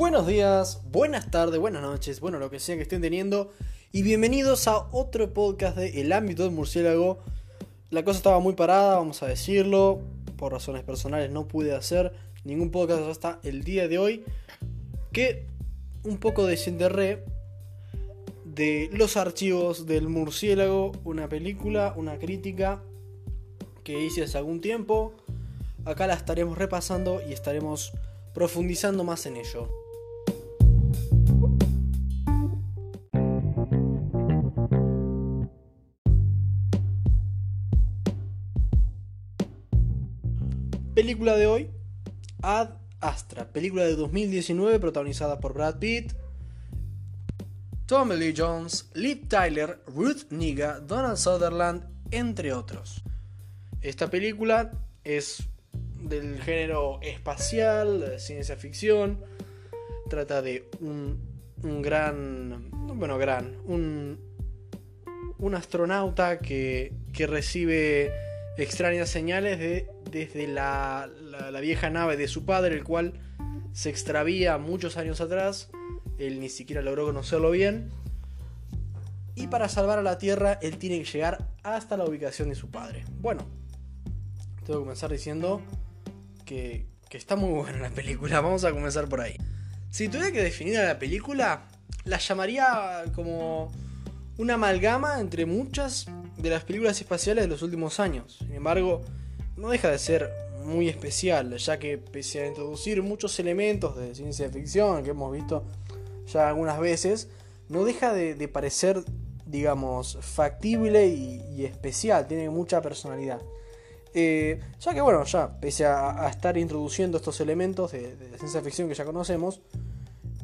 Buenos días, buenas tardes, buenas noches, bueno, lo que sea que estén teniendo. Y bienvenidos a otro podcast de El ámbito del murciélago. La cosa estaba muy parada, vamos a decirlo. Por razones personales no pude hacer ningún podcast hasta el día de hoy. Que un poco desenterré de los archivos del murciélago, una película, una crítica que hice hace algún tiempo. Acá la estaremos repasando y estaremos profundizando más en ello. Película de hoy, Ad Astra, película de 2019 protagonizada por Brad Pitt, Tommy Lee Jones, Liv Tyler, Ruth Niga, Donald Sutherland, entre otros. Esta película es del género espacial, ciencia ficción. Trata de un, un gran, bueno, gran, un, un astronauta que, que recibe extrañas señales de, desde la, la, vieja nave de su padre, el cual se extravía muchos años atrás. Él ni siquiera logró conocerlo bien. Y para salvar a la Tierra, él tiene que llegar hasta la ubicación de su padre. Bueno, tengo que comenzar diciendo que, que está muy buena la película. Vamos a comenzar por ahí. Si tuviera que definir a la película, la llamaría como una amalgama entre muchas de las películas espaciales de los últimos años. Sin embargo, no deja de ser muy especial, ya que pese a introducir muchos elementos de ciencia ficción que hemos visto ya algunas veces, no deja de, parecer, digamos, factible y, especial, tiene mucha personalidad. Eh, ya que bueno, ya pese a, estar introduciendo estos elementos de, de ciencia ficción que ya conocemos,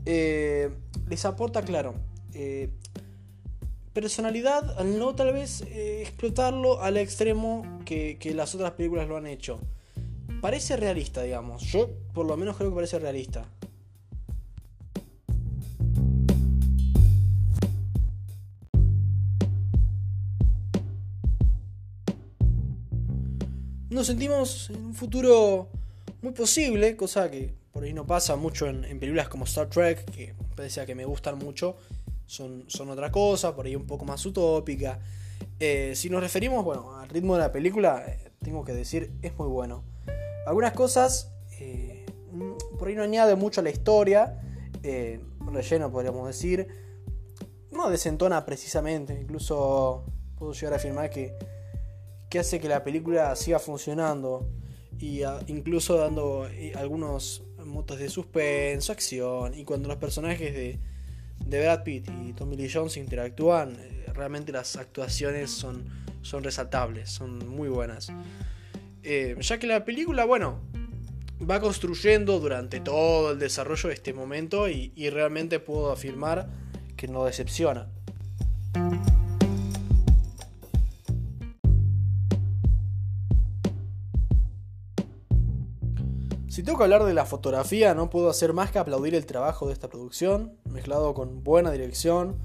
eh, les aporta, claro, eh, personalidad al no tal vez eh, explotarlo al extremo que, las otras películas lo han hecho. Parece realista, digamos. Yo por lo menos creo que parece realista. Nos sentimos en un futuro muy posible, cosa que por ahí no pasa mucho en, en películas como Star Trek, que pese a que me gustan mucho, son, son otra cosa, por ahí un poco más utópica. Eh, si nos referimos, bueno, al ritmo de la película, eh, tengo que decir, es muy bueno. Algunas cosas, eh, por ahí no añade mucho a la historia, relleno podríamos decir, no desentona precisamente, incluso puedo llegar a afirmar que, que hace que la película siga funcionando y a, incluso dando algunos motos de suspenso, acción, y cuando los personajes de de Brad Pitt y Tommy Lee Jones interactúan, realmente las actuaciones son, son resaltables, son muy buenas. Eh, ya que la película, bueno, va construyendo durante todo el desarrollo de este momento y, y realmente puedo afirmar que no decepciona. Tengo que hablar de la fotografía, no puedo hacer más que aplaudir el trabajo de esta producción, mezclado con buena dirección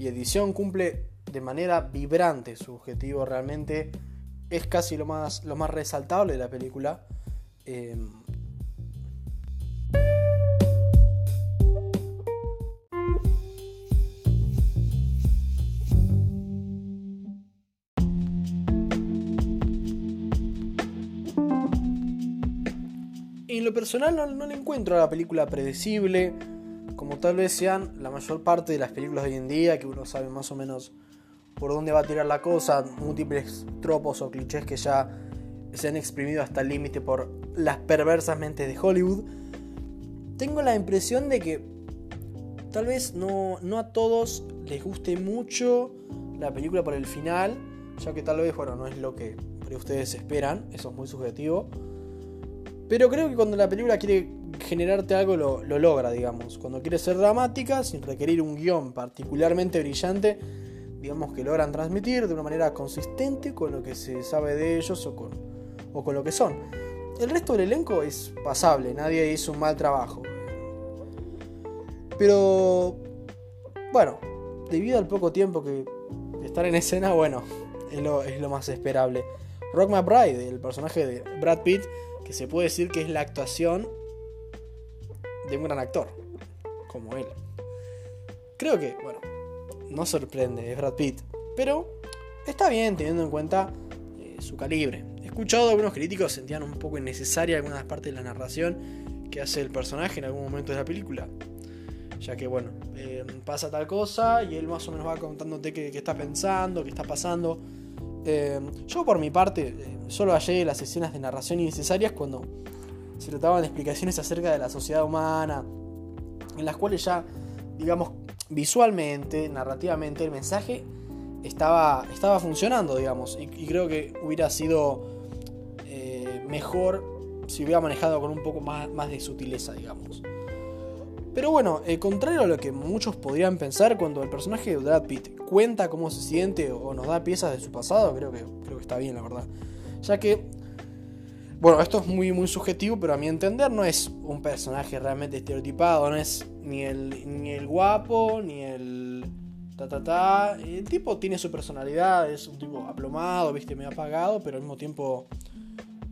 y edición, cumple de manera vibrante su objetivo, realmente es casi lo más, lo más resaltable de la película. Eh, en lo personal no, no, le encuentro a la película predecible, como tal vez sean la mayor parte de las películas de hoy en día, que uno sabe más o menos por dónde va a tirar la cosa, múltiples tropos o clichés que ya se han exprimido hasta el límite por las perversas mentes de Hollywood. Tengo la impresión de que tal vez no, no a todos les guste mucho la película por el final, ya que tal vez, bueno, no es lo que ustedes esperan, eso es muy subjetivo. Pero creo que cuando la película quiere generarte algo lo, lo, logra, digamos. Cuando quiere ser dramática, sin requerir un guion particularmente brillante, digamos que logran transmitir de una manera consistente con lo que se sabe de ellos o con, o con lo que son. El resto del elenco es pasable, nadie hizo un mal trabajo. Pero, bueno, debido al poco tiempo que estar en escena, bueno, es lo, es lo más esperable. Rock McBride, el personaje de Brad Pitt, que se puede decir que es la actuación de un gran actor. como él. Creo que, bueno, no sorprende, es Brad Pitt, pero está bien teniendo en cuenta eh, su calibre. He escuchado algunos críticos sentían un poco innecesaria algunas partes de la narración que hace el personaje en algún momento de la película. Ya que, bueno, eh, pasa tal cosa y él más o menos va contándote qué, qué está pensando, qué está pasando. Eh, yo por mi parte solo hallé las escenas de narración innecesarias cuando se trataban de explicaciones acerca de la sociedad humana, en las cuales ya, digamos, visualmente, narrativamente, el mensaje estaba, estaba funcionando, digamos, y, creo que hubiera sido eh, mejor si hubiera manejado con un poco más, más de sutileza, digamos. Pero bueno, eh, contrario a lo que muchos podrían pensar, cuando el personaje de Brad Pitt cuenta cómo se siente o nos da piezas de su pasado, creo que, creo que está bien, la verdad. Ya que, bueno, esto es muy, muy subjetivo, pero a mi entender no es un personaje realmente estereotipado, no es ni el, ni el guapo, ni el ta ta ta. El tipo tiene su personalidad, es un tipo aplomado, viste, medio apagado, pero al mismo tiempo,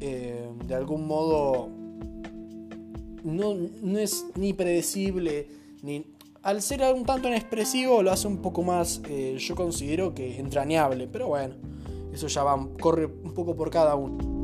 eh, de algún modo, no, no es ni predecible, ni al ser un tanto inexpresivo lo hace un poco más, eh, yo considero que entrañable, pero bueno, eso ya va, corre un poco por cada uno.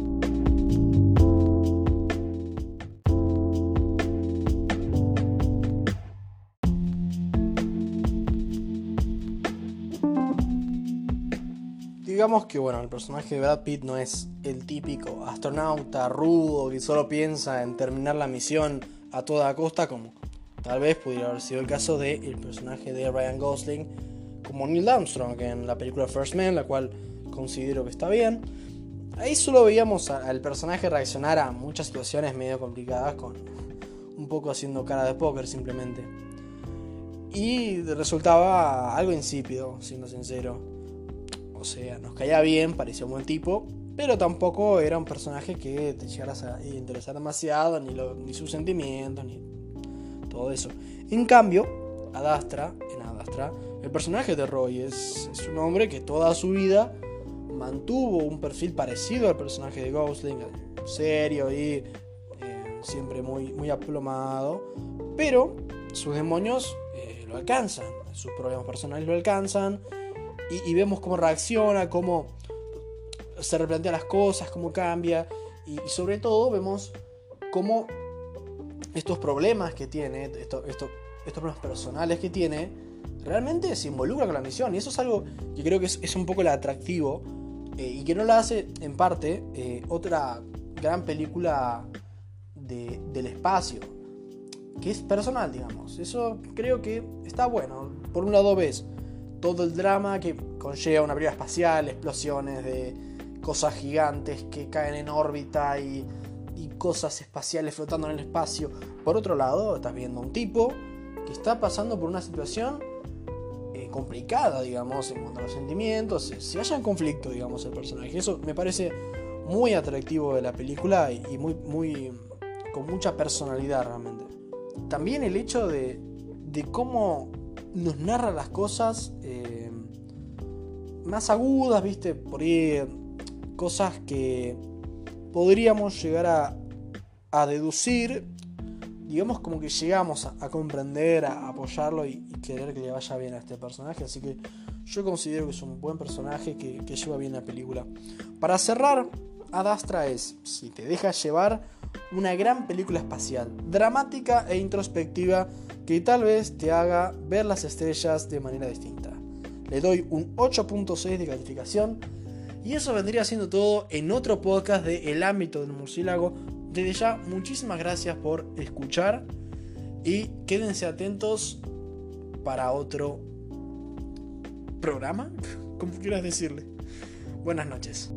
Digamos que bueno, el personaje de Brad Pitt no es el típico astronauta rudo que solo piensa en terminar la misión a toda costa como tal vez pudiera haber sido el caso del el personaje de Ryan Gosling como Neil Armstrong en la película First Man, la cual considero que está bien. Ahí solo veíamos al personaje reaccionar a muchas situaciones medio complicadas con un poco haciendo cara de póker simplemente. Y resultaba algo insípido, siendo sincero. O sea, nos caía bien, parecía un buen tipo, pero tampoco era un personaje que te llegaras a interesar demasiado, ni, sus sentimientos, ni todo eso. En cambio, Adastra, en Adastra, el personaje de Roy es, es un hombre que toda su vida mantuvo un perfil parecido al personaje de Gosling, serio y eh, siempre muy, muy aplomado, pero sus demonios eh, lo alcanzan, sus problemas personales lo alcanzan y, vemos cómo reacciona, cómo se replantea las cosas, cómo cambia y, sobre todo vemos cómo estos problemas que tiene, estos problemas personales que tiene, realmente se involucra con la misión. Y eso es algo que creo que es, un poco el atractivo eh, y que no la hace, en parte, eh, otra gran película del espacio, que es personal, digamos. Eso creo que está bueno. Por un lado ves todo el drama que conlleva una película espacial, explosiones de cosas gigantes que caen en órbita y, cosas espaciales flotando en el espacio. Por otro lado, estás viendo un tipo que está pasando por una situación complicada, digamos, en cuanto a los sentimientos, si haya en conflicto, digamos, el personaje. Eso me parece muy atractivo de la película y muy, muy, con mucha personalidad realmente. También el hecho de, de cómo nos narra las cosas eh, más agudas, viste, por ahí cosas que podríamos llegar a, a deducir digamos como que llegamos a, comprender, a apoyarlo y, querer que le vaya bien a este personaje. Así que yo considero que es un buen personaje que, lleva bien la película. Para cerrar, Adastra es, si te dejas llevar, una gran película espacial, dramática e introspectiva que tal vez te haga ver las estrellas de manera distinta. Le doy un 8.6 de calificación. Y eso vendría siendo todo en otro podcast de El ámbito del murciélago desde ya, muchísimas gracias por escuchar y quédense atentos para otro programa, como quieras decirle. Buenas noches.